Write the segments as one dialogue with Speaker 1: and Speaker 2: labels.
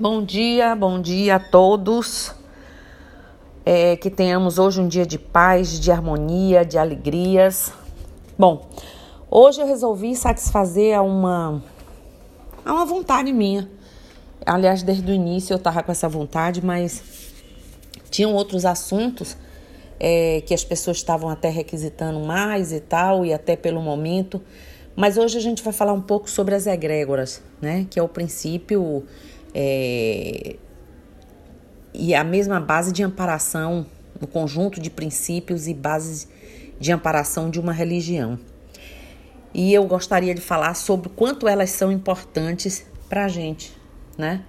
Speaker 1: Bom dia, bom dia a todos. É, que tenhamos hoje um dia de paz, de harmonia, de alegrias. Bom, hoje eu resolvi satisfazer a uma, a uma vontade minha. Aliás, desde o início eu estava com essa vontade, mas tinham outros assuntos é, que as pessoas estavam até requisitando mais e tal, e até pelo momento. Mas hoje a gente vai falar um pouco sobre as egrégoras, né? Que é o princípio é, e a mesma base de amparação, o conjunto de princípios e bases de amparação de uma religião. E eu gostaria de falar sobre quanto elas são importantes para a gente, né?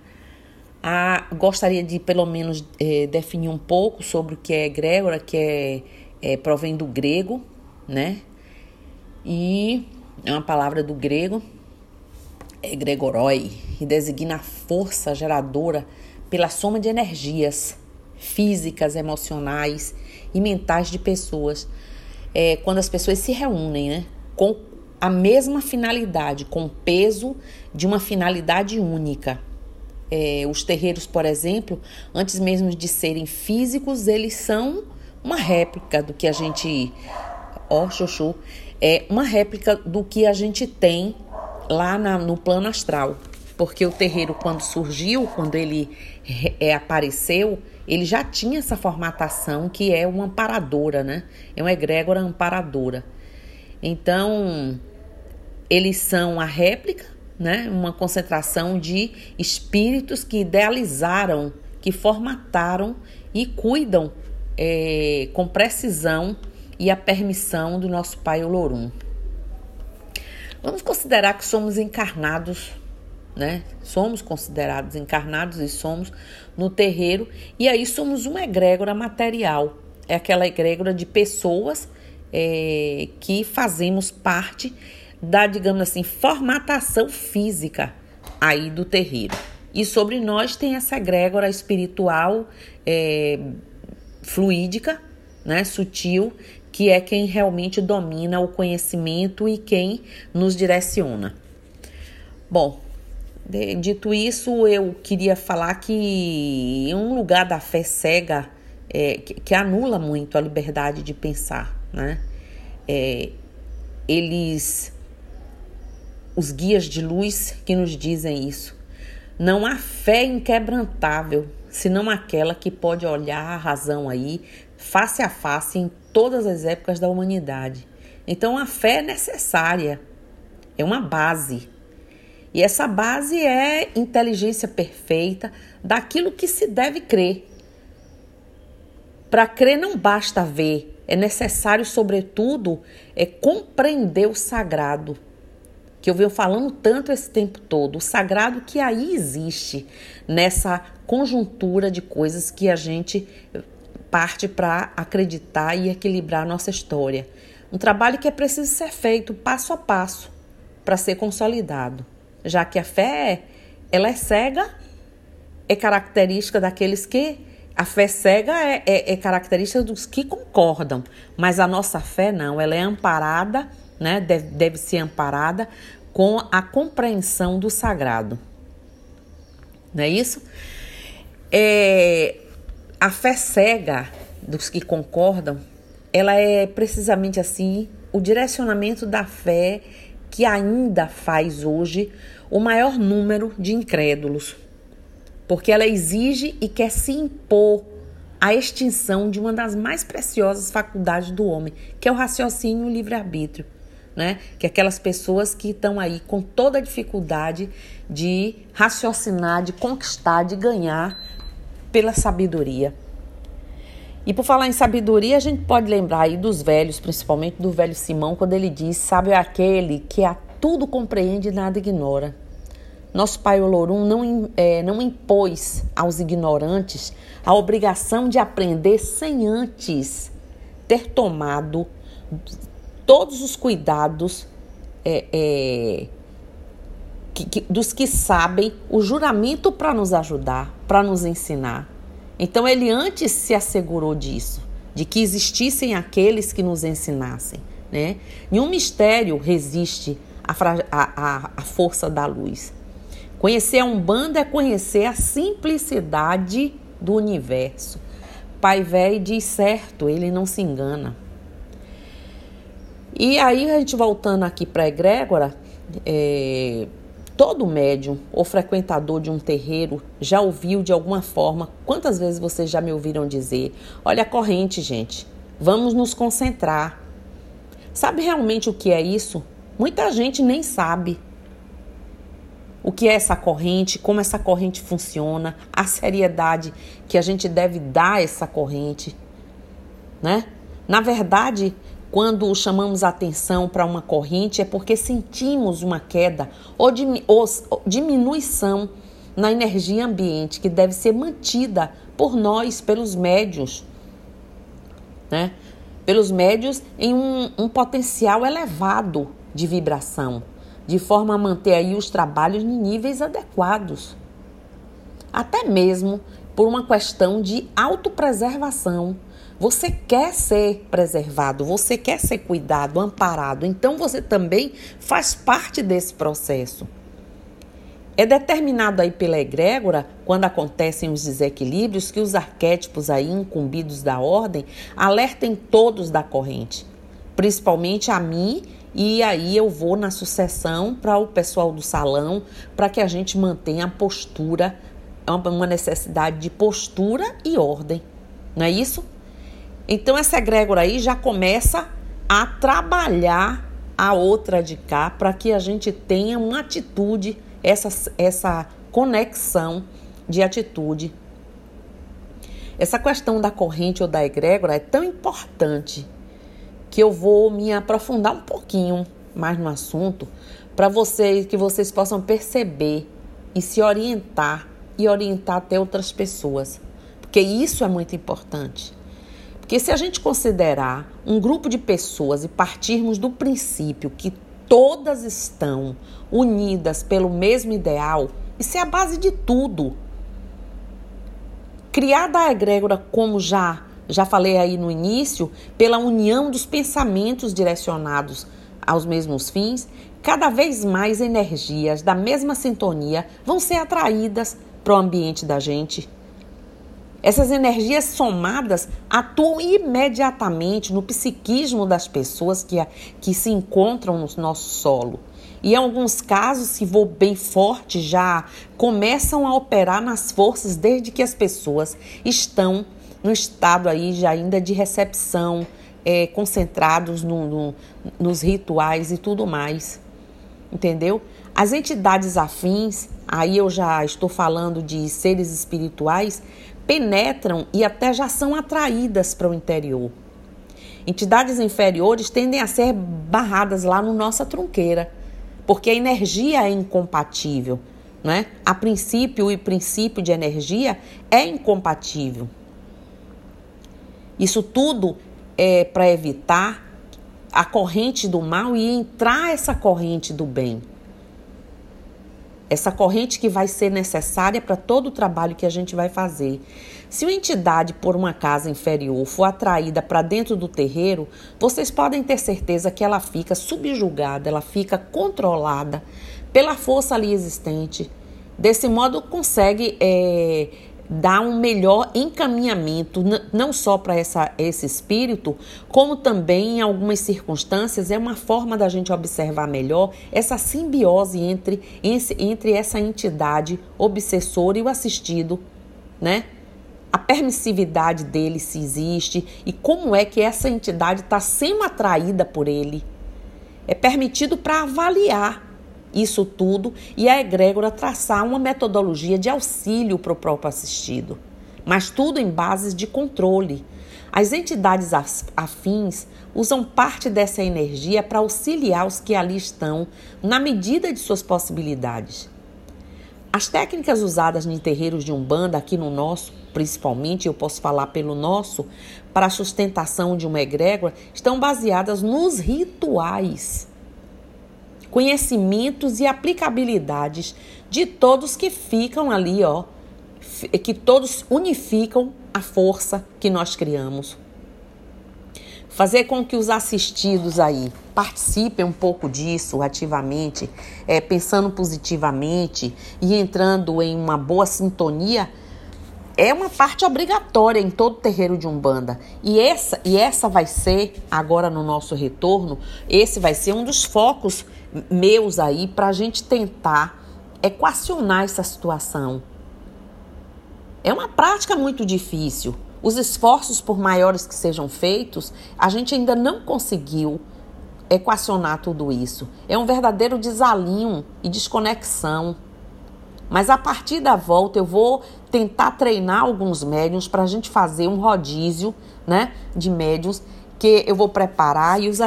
Speaker 1: A, gostaria de pelo menos é, definir um pouco sobre o que é egrégora, que é, é provém do grego, né? E é uma palavra do grego, egregoroi, e designa a força geradora pela soma de energias físicas, emocionais e mentais de pessoas. É, quando as pessoas se reúnem, né? Com a mesma finalidade, com o peso de uma finalidade única. É, os terreiros, por exemplo, antes mesmo de serem físicos, eles são uma réplica do que a gente. Ó, oh, Xuxu. É uma réplica do que a gente tem lá na, no plano astral. Porque o terreiro, quando surgiu, quando ele é, apareceu, ele já tinha essa formatação que é uma amparadora, né? É uma egrégora amparadora. Então, eles são a réplica, né? Uma concentração de espíritos que idealizaram, que formataram e cuidam é, com precisão e a permissão do nosso Pai Olorum. Vamos considerar que somos encarnados né? Somos considerados encarnados e somos no terreiro, e aí somos uma egrégora material, é aquela egrégora de pessoas é, que fazemos parte da, digamos assim, formatação física aí do terreiro. E sobre nós tem essa egrégora espiritual é, fluídica, né, sutil, que é quem realmente domina o conhecimento e quem nos direciona. Bom, Dito isso, eu queria falar que um lugar da fé cega é, que, que, anula muito a liberdade de pensar, né? É, eles, os guias de luz que nos dizem isso. Não há fé inquebrantável, senão aquela que pode olhar a razão aí face a face todas as épocas da humanidade. Então a fé é necessária, é uma base e essa base é inteligência perfeita daquilo que se deve crer. Para crer não basta ver, é necessário, sobretudo, é compreender o sagrado, que eu venho falando tanto esse tempo todo, o sagrado que aí existe nessa conjuntura de coisas que a gente parte para acreditar e equilibrar nossa história. Um trabalho que é preciso ser feito passo a passo para ser consolidado já que a fé ela é cega, é característica daqueles que a fé cega é, é, é, característica dos que concordam, mas a nossa fé não, ela é amparada, né? Deve, deve ser amparada com a compreensão do sagrado. Não é isso? É, a fé cega dos que concordam, ela é precisamente assim o direcionamento da fé que ainda faz hoje o maior número de incrédulos, porque ela exige e quer se impor a extinção de uma das mais preciosas faculdades do homem, que é o raciocínio e o livre-arbítrio. Né? Que é aquelas pessoas que estão aí com toda a dificuldade de raciocinar, de conquistar, de ganhar pela sabedoria. E por falar em sabedoria, a gente pode lembrar aí dos velhos, principalmente do velho Simão, quando ele diz: é aquele que a tudo compreende e nada ignora. Nosso pai Olorum não, é, não impôs aos ignorantes a obrigação de aprender sem antes ter tomado todos os cuidados é, é, que, que, dos que sabem o juramento para nos ajudar, para nos ensinar. Então ele antes se assegurou disso, de que existissem aqueles que nos ensinassem. Né? Nenhum mistério resiste à, à, à força da luz. Conhecer a Umbanda é conhecer a simplicidade do universo. Pai velho diz certo, ele não se engana. E aí, a gente voltando aqui para a egrégora, é, todo médium ou frequentador de um terreiro já ouviu de alguma forma. Quantas vezes vocês já me ouviram dizer: olha a corrente, gente, vamos nos concentrar. Sabe realmente o que é isso? Muita gente nem sabe o que é essa corrente, como essa corrente funciona, a seriedade que a gente deve dar a essa corrente, né? Na verdade, quando chamamos atenção para uma corrente é porque sentimos uma queda ou, diminuição na energia ambiente que deve ser mantida por nós, pelos médios, né? Pelos médios em um, um potencial elevado de vibração de forma a manter aí os trabalhos em níveis adequados. Até mesmo por uma questão de autopreservação. Você quer ser preservado, você quer ser cuidado, amparado, então você também faz parte desse processo. É determinado aí pela egrégora, quando acontecem os desequilíbrios, que os arquétipos aí incumbidos da ordem alertem todos da corrente, principalmente a mim e aí eu vou na sucessão para o pessoal do salão, para que a gente mantenha a postura, uma necessidade de postura e ordem. Não é isso? Então essa egrégora aí já começa a trabalhar a outra de cá para que a gente tenha uma atitude, essa, essa conexão de atitude. Essa questão da corrente ou da egrégora é tão importante que eu vou me aprofundar um pouquinho mais no assunto para vocês que vocês possam perceber e se orientar e orientar até outras pessoas, porque isso é muito importante. Porque se a gente considerar um grupo de pessoas e partirmos do princípio que todas estão unidas pelo mesmo ideal, isso é a base de tudo. Criada a egrégora como já já falei aí no início, pela união dos pensamentos direcionados aos mesmos fins, cada vez mais energias da mesma sintonia vão ser atraídas para o ambiente da gente. Essas energias somadas atuam imediatamente no psiquismo das pessoas que, que se encontram no nosso solo. E em alguns casos, se for bem forte, já começam a operar nas forças desde que as pessoas estão no estado aí já ainda de recepção, é, concentrados no, no, nos rituais e tudo mais. Entendeu? As entidades afins, aí eu já estou falando de seres espirituais, penetram e até já são atraídas para o interior. Entidades inferiores tendem a ser barradas lá no nossa trunqueira, porque a energia é incompatível, né? A princípio, o princípio de energia é incompatível. Isso tudo é para evitar a corrente do mal e entrar essa corrente do bem. Essa corrente que vai ser necessária para todo o trabalho que a gente vai fazer. Se uma entidade por uma casa inferior for atraída para dentro do terreiro, vocês podem ter certeza que ela fica subjugada, ela fica controlada pela força ali existente. Desse modo, consegue é, dar um melhor encaminhamento, não só para esse espírito, como também, em algumas circunstâncias, é uma forma da gente observar melhor essa simbiose entre, entre essa entidade obsessora e o assistido, né? A permissividade dele se existe e como é que essa entidade está sendo atraída por ele. É permitido para avaliar isso tudo e a egrégora traçar uma metodologia de auxílio para o próprio assistido, mas tudo em bases de controle. As entidades afins usam parte dessa energia para auxiliar os que ali estão na medida de suas possibilidades. As técnicas usadas em terreiros de Umbanda, aqui no nosso, principalmente, eu posso falar pelo nosso, para a sustentação de uma egrégora, estão baseadas nos rituais conhecimentos e aplicabilidades de todos que ficam ali, ó, que todos unificam a força que nós criamos. Fazer com que os assistidos aí participem um pouco disso ativamente, é, pensando positivamente e entrando em uma boa sintonia, é uma parte obrigatória em todo terreiro de Umbanda. E essa, e essa vai ser, agora no nosso retorno, esse vai ser um dos focos meus aí para a gente tentar equacionar essa situação. É uma prática muito difícil. Os esforços, por maiores que sejam feitos, a gente ainda não conseguiu equacionar tudo isso. É um verdadeiro desalinho e desconexão. Mas a partir da volta eu vou tentar treinar alguns médiums para a gente fazer um rodízio né, de médiums que eu vou preparar e os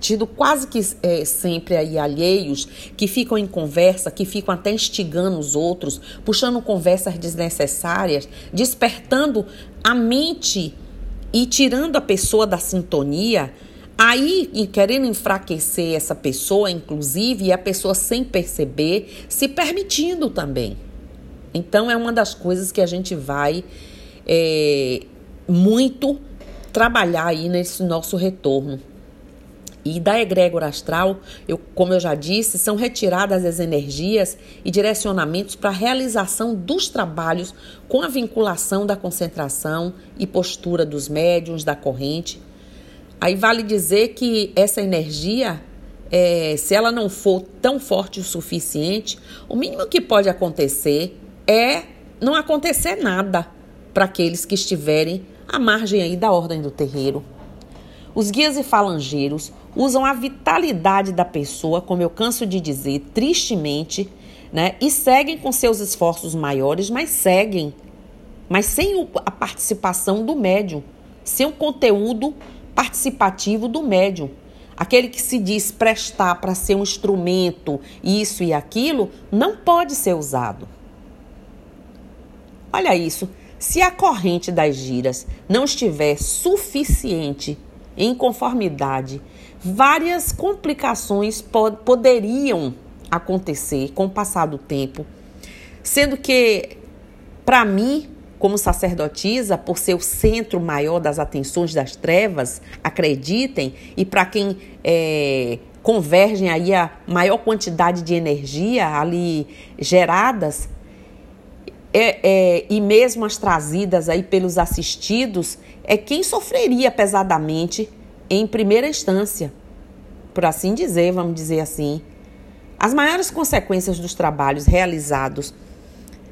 Speaker 1: assistidos quase que é, sempre aí alheios, que ficam em conversa, que ficam até instigando os outros, puxando conversas desnecessárias, despertando a mente e tirando a pessoa da sintonia Aí, querendo enfraquecer essa pessoa, inclusive, e a pessoa sem perceber, se permitindo também. Então, é uma das coisas que a gente vai é, muito trabalhar aí nesse nosso retorno. E da egrégora astral, eu, como eu já disse, são retiradas as energias e direcionamentos para a realização dos trabalhos com a vinculação da concentração e postura dos médiums, da corrente Aí vale dizer que essa energia, é, se ela não for tão forte o suficiente, o mínimo que pode acontecer é não acontecer nada para aqueles que estiverem à margem aí da ordem do terreiro. Os guias e falangeiros usam a vitalidade da pessoa, como eu canso de dizer, tristemente, né? E seguem com seus esforços maiores, mas seguem, mas sem a participação do médium, sem o conteúdo participativo do médium. Aquele que se diz prestar para ser um instrumento, isso e aquilo, não pode ser usado. Olha isso. Se a corrente das giras não estiver suficiente em conformidade, várias complicações pod poderiam acontecer com o passar do tempo, sendo que, para mim, como sacerdotisa, por ser o centro maior das atenções das trevas, acreditem, e para quem é, convergem aí a maior quantidade de energia ali geradas, é, é, e mesmo as trazidas aí pelos assistidos, é quem sofreria pesadamente em primeira instância, por assim dizer, vamos dizer assim. As maiores consequências dos trabalhos realizados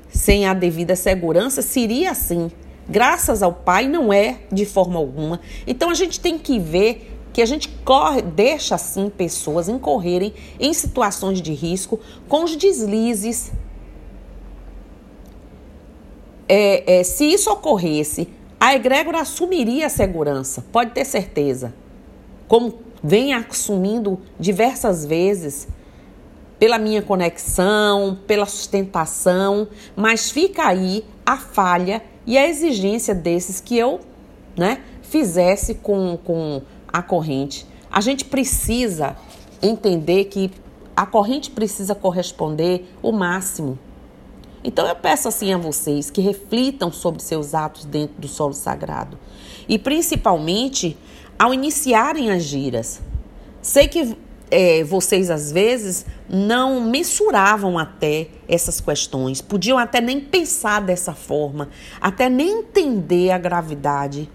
Speaker 1: sem a devida segurança, seria assim. Graças ao Pai, não é de forma alguma. Então a gente tem que ver que a gente corre, deixa assim pessoas incorrerem em situações de risco com os deslizes. É, é, se isso ocorresse, a egrégora assumiria a segurança, pode ter certeza. Como vem assumindo diversas vezes pela minha conexão, pela sustentação, mas fica aí a falha e a exigência desses que eu né, fizesse com, com a corrente. A gente precisa entender que a corrente precisa corresponder o máximo. Então eu peço assim a vocês que reflitam sobre seus atos dentro do solo sagrado e principalmente ao iniciarem as giras. Sei que é, vocês às vezes não mensuravam até essas questões, podiam até nem pensar dessa forma, até nem entender a gravidade.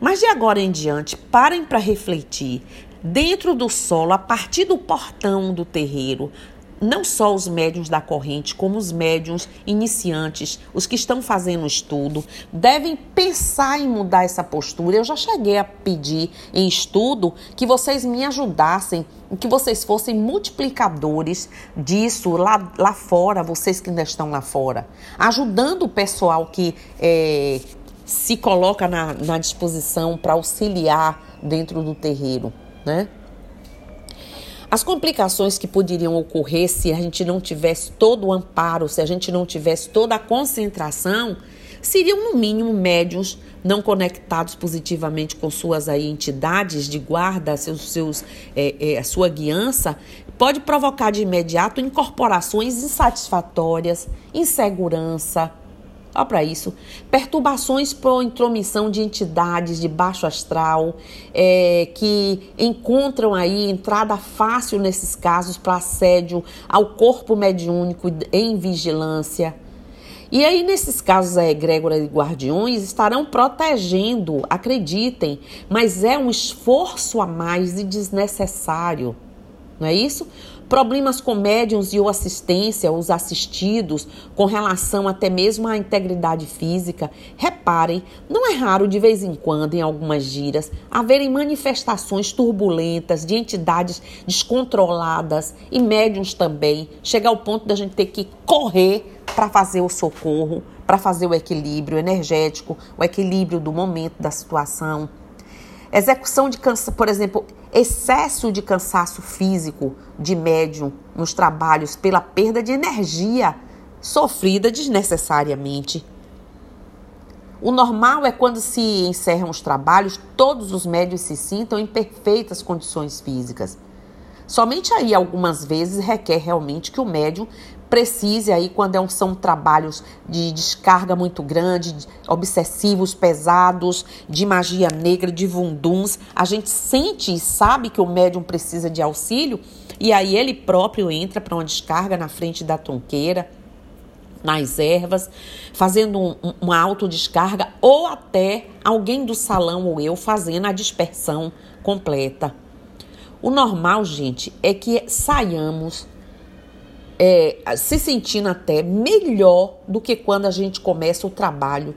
Speaker 1: Mas de agora em diante, parem para refletir. Dentro do solo, a partir do portão do terreiro, não só os médiums da corrente, como os médiums iniciantes, os que estão fazendo estudo, devem pensar em mudar essa postura. Eu já cheguei a pedir em estudo que vocês me ajudassem, que vocês fossem multiplicadores disso lá, lá fora, vocês que ainda estão lá fora, ajudando o pessoal que é, se coloca na, na disposição para auxiliar dentro do terreiro, né? As complicações que poderiam ocorrer se a gente não tivesse todo o amparo, se a gente não tivesse toda a concentração, seriam no mínimo médios não conectados positivamente com suas aí, entidades de guarda, seus, seus, é, é, a sua guiança, pode provocar de imediato incorporações insatisfatórias, insegurança, Olha para isso. Perturbações por intromissão de entidades de baixo astral é, que encontram aí entrada fácil nesses casos para assédio ao corpo mediúnico em vigilância. E aí, nesses casos, a egrégora e guardiões estarão protegendo, acreditem, mas é um esforço a mais e desnecessário. Não é isso? Problemas com médiums e ou assistência, os assistidos, com relação até mesmo à integridade física. Reparem, não é raro de vez em quando, em algumas giras, haverem manifestações turbulentas de entidades descontroladas e médiums também. Chega ao ponto da gente ter que correr para fazer o socorro, para fazer o equilíbrio energético, o equilíbrio do momento da situação. Execução de cansaço, por exemplo, excesso de cansaço físico de médium nos trabalhos pela perda de energia sofrida desnecessariamente. O normal é quando se encerram os trabalhos, todos os médios se sintam em perfeitas condições físicas. Somente aí, algumas vezes, requer realmente que o médium precise aí quando é são trabalhos de descarga muito grande, obsessivos, pesados, de magia negra, de vunduns, a gente sente e sabe que o médium precisa de auxílio e aí ele próprio entra para uma descarga na frente da tronqueira, nas ervas, fazendo um, uma autodescarga ou até alguém do salão ou eu fazendo a dispersão completa. O normal, gente, é que saiamos é, se sentindo até melhor do que quando a gente começa o trabalho,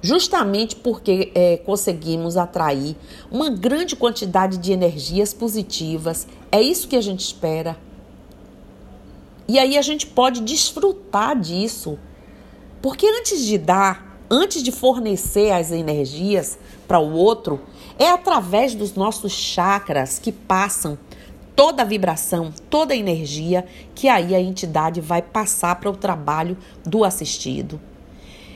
Speaker 1: justamente porque é, conseguimos atrair uma grande quantidade de energias positivas. É isso que a gente espera. E aí a gente pode desfrutar disso, porque antes de dar, antes de fornecer as energias para o outro, é através dos nossos chakras que passam toda a vibração, toda a energia que aí a entidade vai passar para o trabalho do assistido.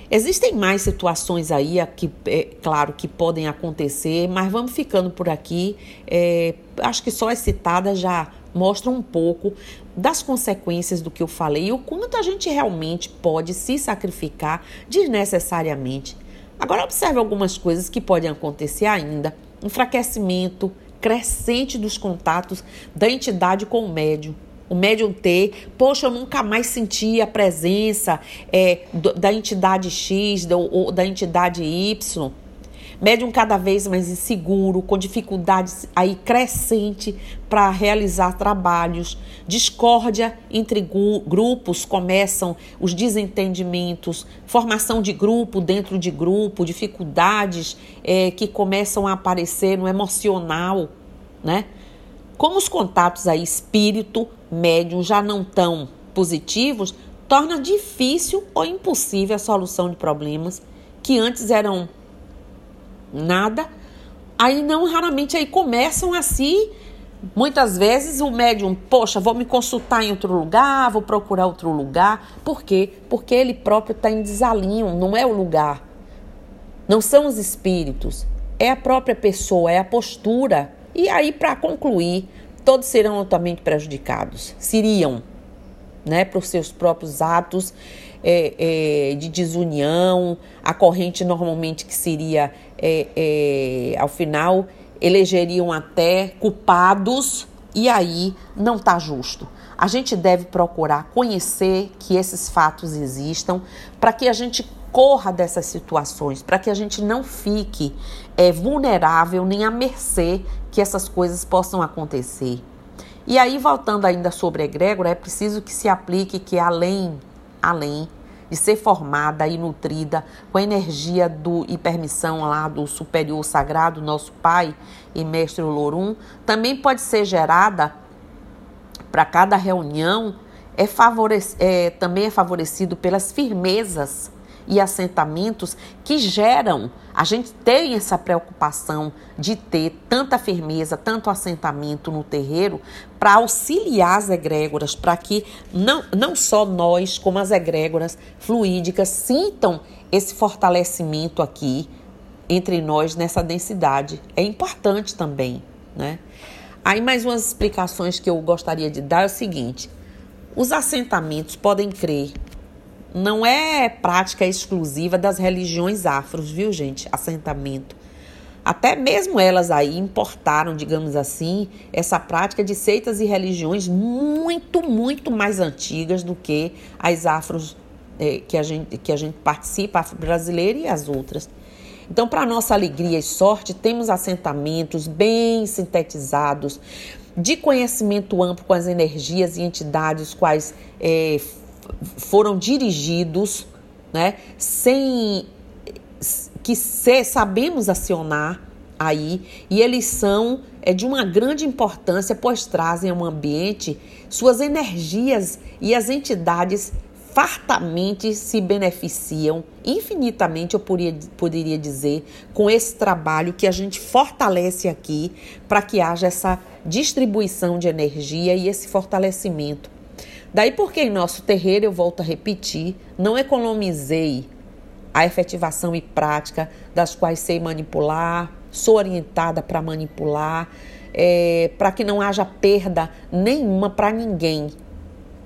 Speaker 1: Existem mais situações aí, que, é, claro, que podem acontecer, mas vamos ficando por aqui. É, acho que só as citadas já mostram um pouco das consequências do que eu falei e o quanto a gente realmente pode se sacrificar desnecessariamente. Agora, observe algumas coisas que podem acontecer ainda: enfraquecimento, crescente dos contatos da entidade com o médium. O médium T, poxa, eu nunca mais senti a presença é, da entidade X ou da entidade Y médium cada vez mais inseguro, com dificuldades aí crescente para realizar trabalhos, discórdia entre grupos, começam os desentendimentos, formação de grupo dentro de grupo, dificuldades é, que começam a aparecer no emocional, né? Como os contatos aí espírito, médium já não tão positivos, torna difícil ou impossível a solução de problemas que antes eram nada. Aí não raramente aí começam assim, muitas vezes o médium, poxa, vou me consultar em outro lugar, vou procurar outro lugar. Por quê? Porque ele próprio está em desalinho, não é o lugar. Não são os espíritos, é a própria pessoa, é a postura. E aí, para concluir, todos serão altamente prejudicados. Seriam, né, por seus próprios atos é, é, de desunião, a corrente normalmente que seria, é, é ao final, elegeriam até culpados, e aí não está justo. A gente deve procurar conhecer que esses fatos existam para que a gente corra dessas situações, para que a gente não fique é, vulnerável nem à mercê que essas coisas possam acontecer. E aí, voltando ainda sobre a egrégora, é preciso que se aplique que além além de ser formada e nutrida com a energia do e permissão lá do superior sagrado, nosso Pai e Mestre Lorum, também pode ser gerada para cada reunião é, é também é favorecido pelas firmezas e assentamentos que geram a gente tem essa preocupação de ter tanta firmeza, tanto assentamento no terreiro para auxiliar as egrégoras, para que não, não só nós, como as egrégoras fluídicas sintam esse fortalecimento aqui entre nós nessa densidade. É importante também, né? Aí mais umas explicações que eu gostaria de dar é o seguinte: os assentamentos podem crer não é prática exclusiva das religiões afros, viu, gente? Assentamento. Até mesmo elas aí importaram, digamos assim, essa prática de seitas e religiões muito, muito mais antigas do que as afros é, que, a gente, que a gente participa, afro-brasileira e as outras. Então, para nossa alegria e sorte, temos assentamentos bem sintetizados, de conhecimento amplo com as energias e entidades quais é, foram dirigidos, né, sem que se, sabemos acionar aí e eles são é de uma grande importância, pois trazem ao ambiente suas energias e as entidades fartamente se beneficiam, infinitamente, eu poderia, poderia dizer, com esse trabalho que a gente fortalece aqui para que haja essa distribuição de energia e esse fortalecimento. Daí porque em nosso terreiro, eu volto a repetir, não economizei a efetivação e prática das quais sei manipular, sou orientada para manipular, é, para que não haja perda nenhuma para ninguém,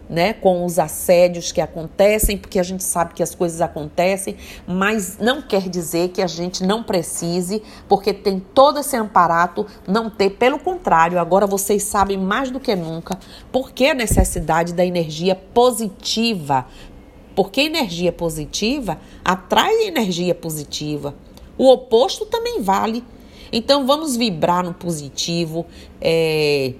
Speaker 1: né, com os assédios que acontecem, porque a gente sabe que as coisas acontecem, mas não quer dizer que a gente não precise, porque tem todo esse amparato, não ter, pelo contrário, agora vocês sabem mais do que nunca por que a necessidade da energia positiva. Porque energia positiva atrai energia positiva. O oposto também vale. Então vamos vibrar no positivo. É,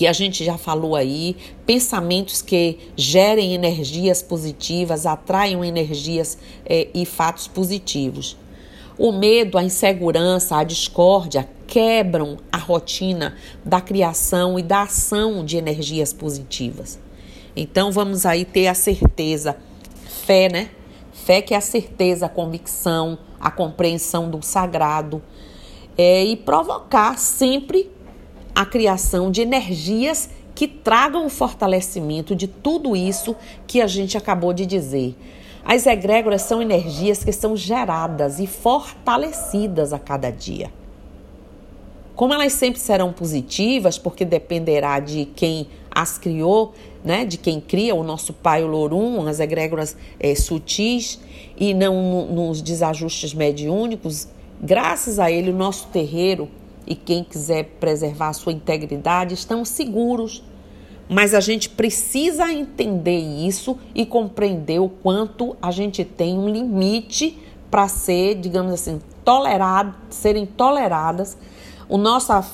Speaker 1: que a gente já falou aí, pensamentos que gerem energias positivas, atraiam energias é, e fatos positivos. O medo, a insegurança, a discórdia quebram a rotina da criação e da ação de energias positivas. Então vamos aí ter a certeza, fé, né? Fé que é a certeza, a convicção, a compreensão do sagrado é, e provocar sempre a criação de energias que tragam o fortalecimento de tudo isso que a gente acabou de dizer. As egrégoras são energias que são geradas e fortalecidas a cada dia. Como elas sempre serão positivas, porque dependerá de quem as criou, né, de quem cria, o nosso pai, o Lorum, as egrégoras é, sutis e não nos desajustes mediúnicos, graças a ele, o nosso terreiro e quem quiser preservar a sua integridade estão seguros. Mas a gente precisa entender isso e compreender o quanto a gente tem um limite para ser, digamos assim, tolerado, serem toleradas. O nossa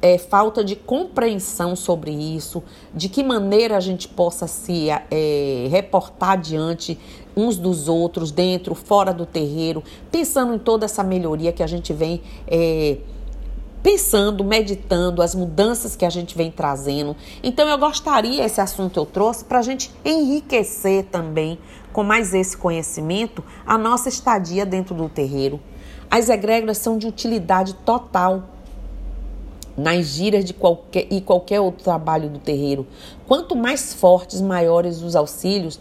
Speaker 1: é, falta de compreensão sobre isso, de que maneira a gente possa se é, reportar diante uns dos outros, dentro, fora do terreiro, pensando em toda essa melhoria que a gente vem é, pensando, meditando as mudanças que a gente vem trazendo. Então eu gostaria, esse assunto eu trouxe, para a gente enriquecer também com mais esse conhecimento a nossa estadia dentro do terreiro. As egrégoras são de utilidade total nas giras de qualquer e qualquer outro trabalho do terreiro. Quanto mais fortes, maiores os auxílios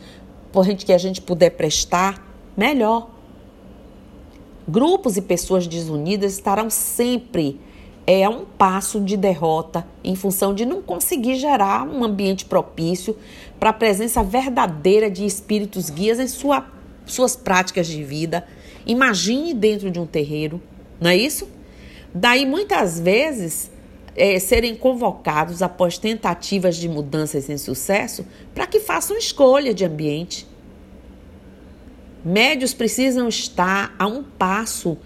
Speaker 1: por gente que a gente puder prestar, melhor. Grupos e pessoas desunidas estarão sempre é um passo de derrota em função de não conseguir gerar um ambiente propício para a presença verdadeira de espíritos guias em sua, suas práticas de vida. Imagine dentro de um terreiro, não é isso? Daí muitas vezes é, serem convocados após tentativas de mudanças sem sucesso para que façam escolha de ambiente. Médios precisam estar a um passo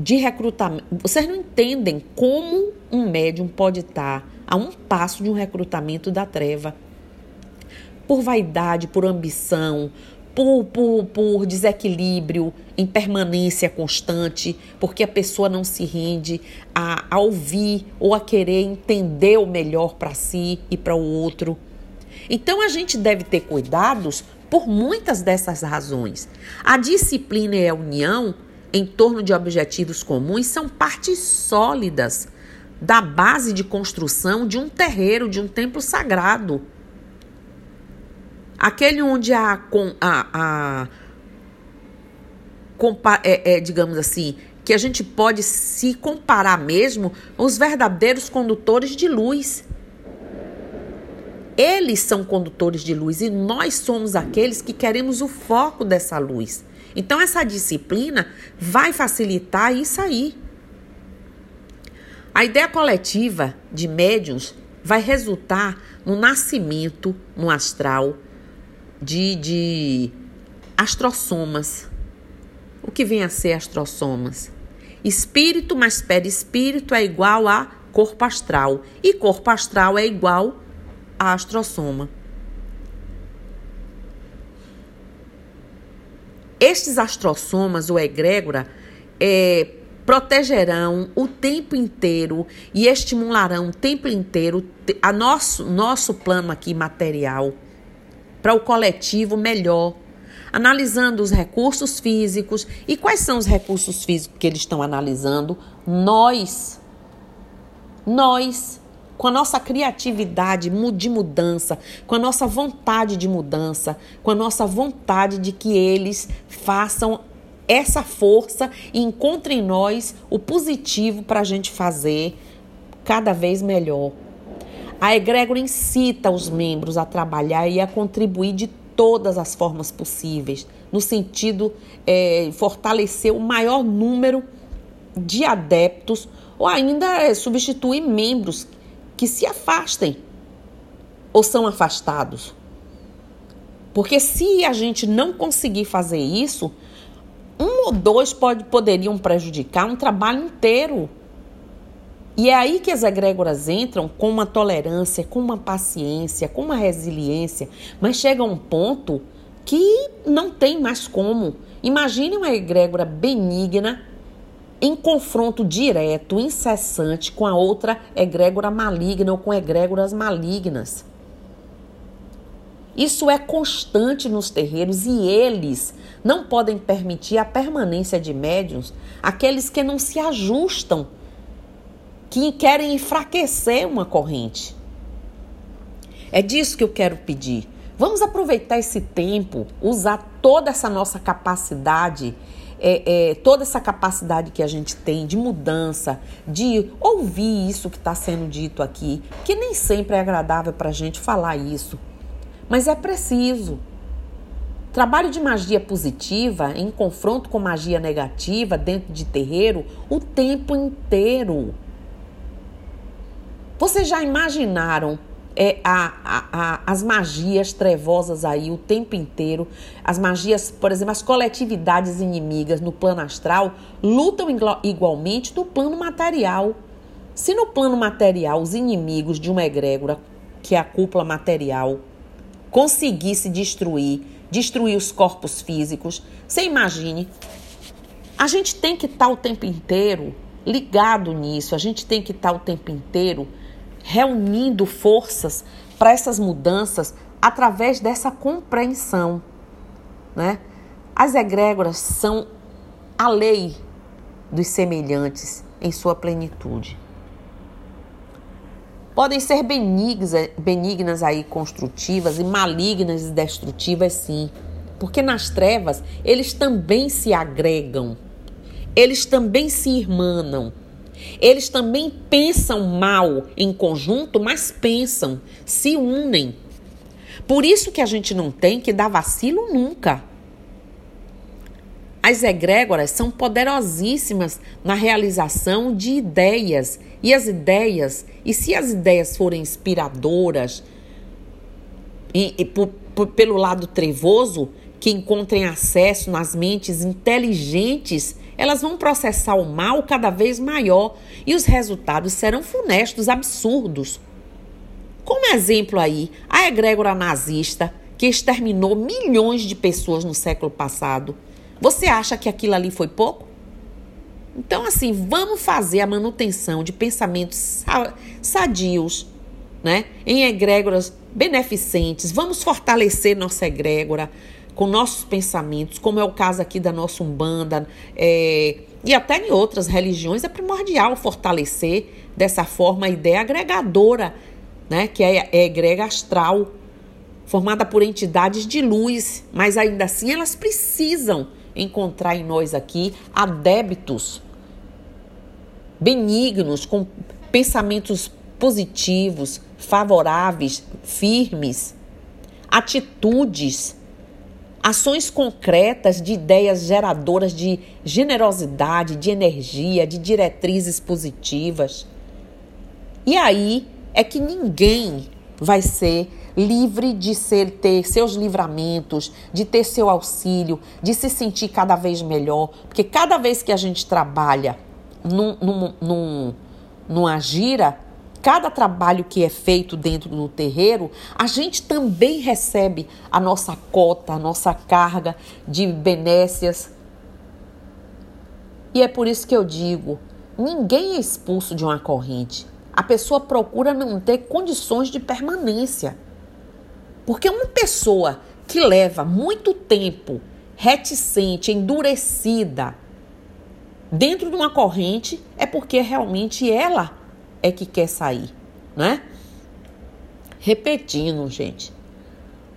Speaker 1: de recrutamento. Vocês não entendem como um médium pode estar a um passo de um recrutamento da treva. Por vaidade, por ambição, por, por, por desequilíbrio, impermanência constante, porque a pessoa não se rende a, a ouvir ou a querer entender o melhor para si e para o outro. Então a gente deve ter cuidados por muitas dessas razões. A disciplina e a união em torno de objetivos comuns são partes sólidas da base de construção de um terreiro, de um templo sagrado. Aquele onde a, a, a, é, é, digamos assim, que a gente pode se comparar mesmo os verdadeiros condutores de luz. Eles são condutores de luz e nós somos aqueles que queremos o foco dessa luz. Então, essa disciplina vai facilitar isso aí. A ideia coletiva de médiums vai resultar no nascimento no astral de, de astrossomas. O que vem a ser astrossomas? Espírito mais perispírito é igual a corpo astral. E corpo astral é igual a astrosoma. Estes astrossomas, ou egrégora, é, protegerão o tempo inteiro e estimularão o tempo inteiro a nosso, nosso plano aqui material para o coletivo melhor, analisando os recursos físicos. E quais são os recursos físicos que eles estão analisando? Nós. Nós com a nossa criatividade de mudança, com a nossa vontade de mudança, com a nossa vontade de que eles façam essa força e encontrem em nós o positivo para a gente fazer cada vez melhor. A egrégora incita os membros a trabalhar e a contribuir de todas as formas possíveis, no sentido é, fortalecer o maior número de adeptos ou ainda é, substituir membros que se afastem ou são afastados. Porque se a gente não conseguir fazer isso, um ou dois pode, poderiam prejudicar um trabalho inteiro. E é aí que as egrégoras entram com uma tolerância, com uma paciência, com uma resiliência, mas chega um ponto que não tem mais como. Imagine uma egrégora benigna em confronto direto, incessante com a outra egrégora maligna ou com egrégoras malignas. Isso é constante nos terreiros e eles não podem permitir a permanência de médiums, aqueles que não se ajustam, que querem enfraquecer uma corrente. É disso que eu quero pedir. Vamos aproveitar esse tempo, usar toda essa nossa capacidade é, é, toda essa capacidade que a gente tem de mudança, de ouvir isso que está sendo dito aqui, que nem sempre é agradável para a gente falar isso, mas é preciso. Trabalho de magia positiva em confronto com magia negativa dentro de terreiro o tempo inteiro. Vocês já imaginaram é, a, a, a, as magias trevosas aí o tempo inteiro. As magias, por exemplo, as coletividades inimigas no plano astral lutam igualmente no plano material. Se no plano material os inimigos de uma egrégora, que é a cúpula material, conseguisse destruir, destruir os corpos físicos, você imagine. A gente tem que estar o tempo inteiro ligado nisso, a gente tem que estar o tempo inteiro reunindo forças para essas mudanças através dessa compreensão, né? As egrégoras são a lei dos semelhantes em sua plenitude. Podem ser benignas, benignas aí construtivas e malignas e destrutivas sim, porque nas trevas eles também se agregam, eles também se irmanam, eles também pensam mal em conjunto, mas pensam, se unem. Por isso que a gente não tem que dar vacilo nunca. As egrégoras são poderosíssimas na realização de ideias. E as ideias, e se as ideias forem inspiradoras, e, e por, por, pelo lado trevoso, que encontrem acesso nas mentes inteligentes elas vão processar o mal cada vez maior e os resultados serão funestos, absurdos. Como exemplo aí, a egrégora nazista, que exterminou milhões de pessoas no século passado. Você acha que aquilo ali foi pouco? Então, assim, vamos fazer a manutenção de pensamentos sadios, né? Em egrégoras beneficentes. Vamos fortalecer nossa egrégora com nossos pensamentos, como é o caso aqui da nossa Umbanda, é, e até em outras religiões, é primordial fortalecer dessa forma a ideia agregadora, né, que é, é egrega astral, formada por entidades de luz, mas ainda assim elas precisam encontrar em nós aqui adébitos benignos, com pensamentos positivos, favoráveis, firmes, atitudes, ações concretas de ideias geradoras de generosidade, de energia, de diretrizes positivas. E aí é que ninguém vai ser livre de ser ter seus livramentos, de ter seu auxílio, de se sentir cada vez melhor, porque cada vez que a gente trabalha num, num, num, numa gira, cada trabalho que é feito dentro do terreiro, a gente também recebe a nossa cota, a nossa carga de benécias. E é por isso que eu digo: ninguém é expulso de uma corrente. A pessoa procura não ter condições de permanência. Porque uma pessoa que leva muito tempo reticente, endurecida, dentro de uma corrente, é porque realmente ela é que quer sair, né? Repetindo, gente.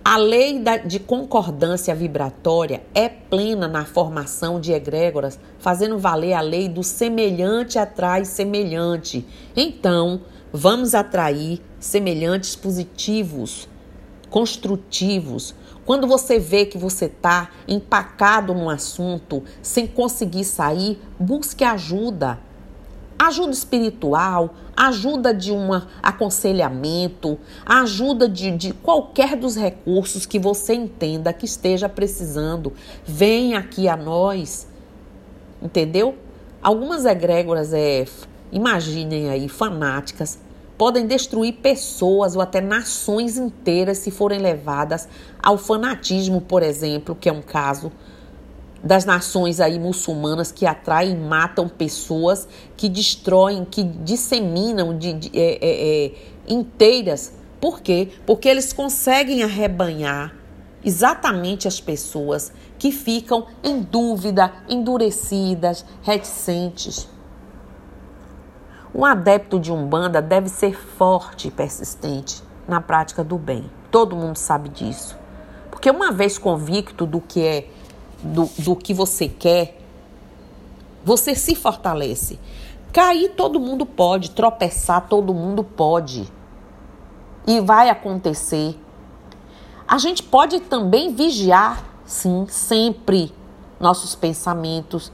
Speaker 1: A lei de concordância vibratória é plena na formação de egrégoras, fazendo valer a lei do semelhante atrai semelhante. Então, vamos atrair semelhantes positivos, construtivos. Quando você vê que você está empacado num assunto sem conseguir sair, busque ajuda ajuda espiritual, ajuda de um aconselhamento, ajuda de, de qualquer dos recursos que você entenda que esteja precisando. Vem aqui a nós, entendeu? Algumas egrégoras, é, imaginem aí, fanáticas, podem destruir pessoas ou até nações inteiras se forem levadas ao fanatismo, por exemplo, que é um caso das nações aí muçulmanas que atraem e matam pessoas, que destroem, que disseminam de, de é, é, é, inteiras. Por quê? Porque eles conseguem arrebanhar exatamente as pessoas que ficam em dúvida, endurecidas, reticentes. Um adepto de Umbanda deve ser forte e persistente na prática do bem. Todo mundo sabe disso. Porque uma vez convicto do que é do, do que você quer, você se fortalece. Cair todo mundo pode, tropeçar todo mundo pode. E vai acontecer. A gente pode também vigiar, sim, sempre nossos pensamentos,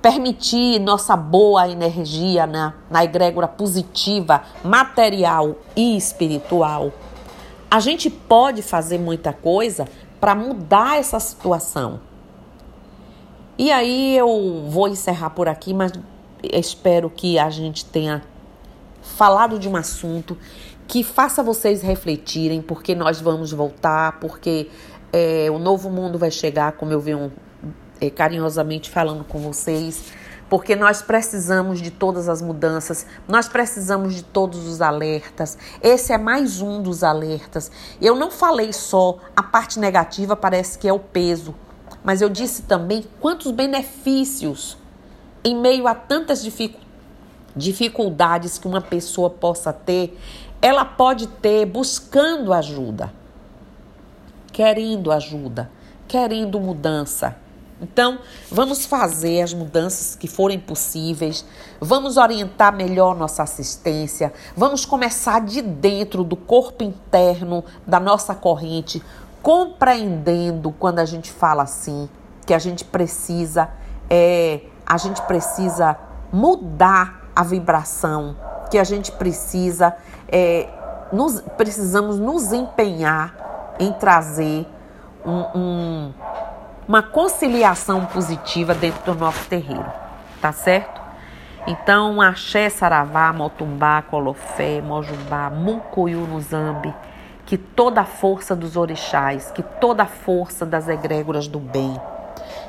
Speaker 1: permitir nossa boa energia na, na egrégora positiva, material e espiritual. A gente pode fazer muita coisa para mudar essa situação. E aí eu vou encerrar por aqui, mas espero que a gente tenha falado de um assunto que faça vocês refletirem, porque nós vamos voltar, porque é, o novo mundo vai chegar, como eu venho é, carinhosamente falando com vocês porque nós precisamos de todas as mudanças, nós precisamos de todos os alertas. Esse é mais um dos alertas. Eu não falei só a parte negativa, parece que é o peso, mas eu disse também quantos benefícios em meio a tantas dificuldades que uma pessoa possa ter, ela pode ter buscando ajuda, querendo ajuda, querendo mudança. Então, vamos fazer as mudanças que forem possíveis, vamos orientar melhor nossa assistência, vamos começar de dentro do corpo interno da nossa corrente, compreendendo quando a gente fala assim, que a gente precisa é, a gente precisa mudar a vibração, que a gente precisa é, nos, precisamos nos empenhar em trazer um, um uma conciliação positiva dentro do nosso terreiro, tá certo? Então, axé, saravá, motumbá, colofé, mojubá, muncuyu no zambi, que toda a força dos orixás, que toda a força das egrégoras do bem,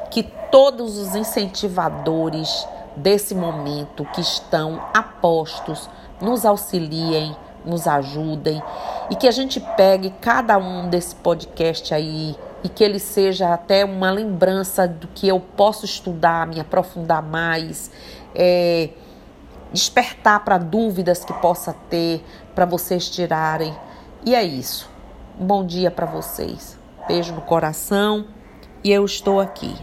Speaker 1: que todos os incentivadores desse momento que estão apostos nos auxiliem, nos ajudem e que a gente pegue cada um desse podcast aí e que ele seja até uma lembrança do que eu posso estudar, me aprofundar mais, é, despertar para dúvidas que possa ter, para vocês tirarem. E é isso. Um bom dia para vocês. Beijo no coração e eu estou aqui.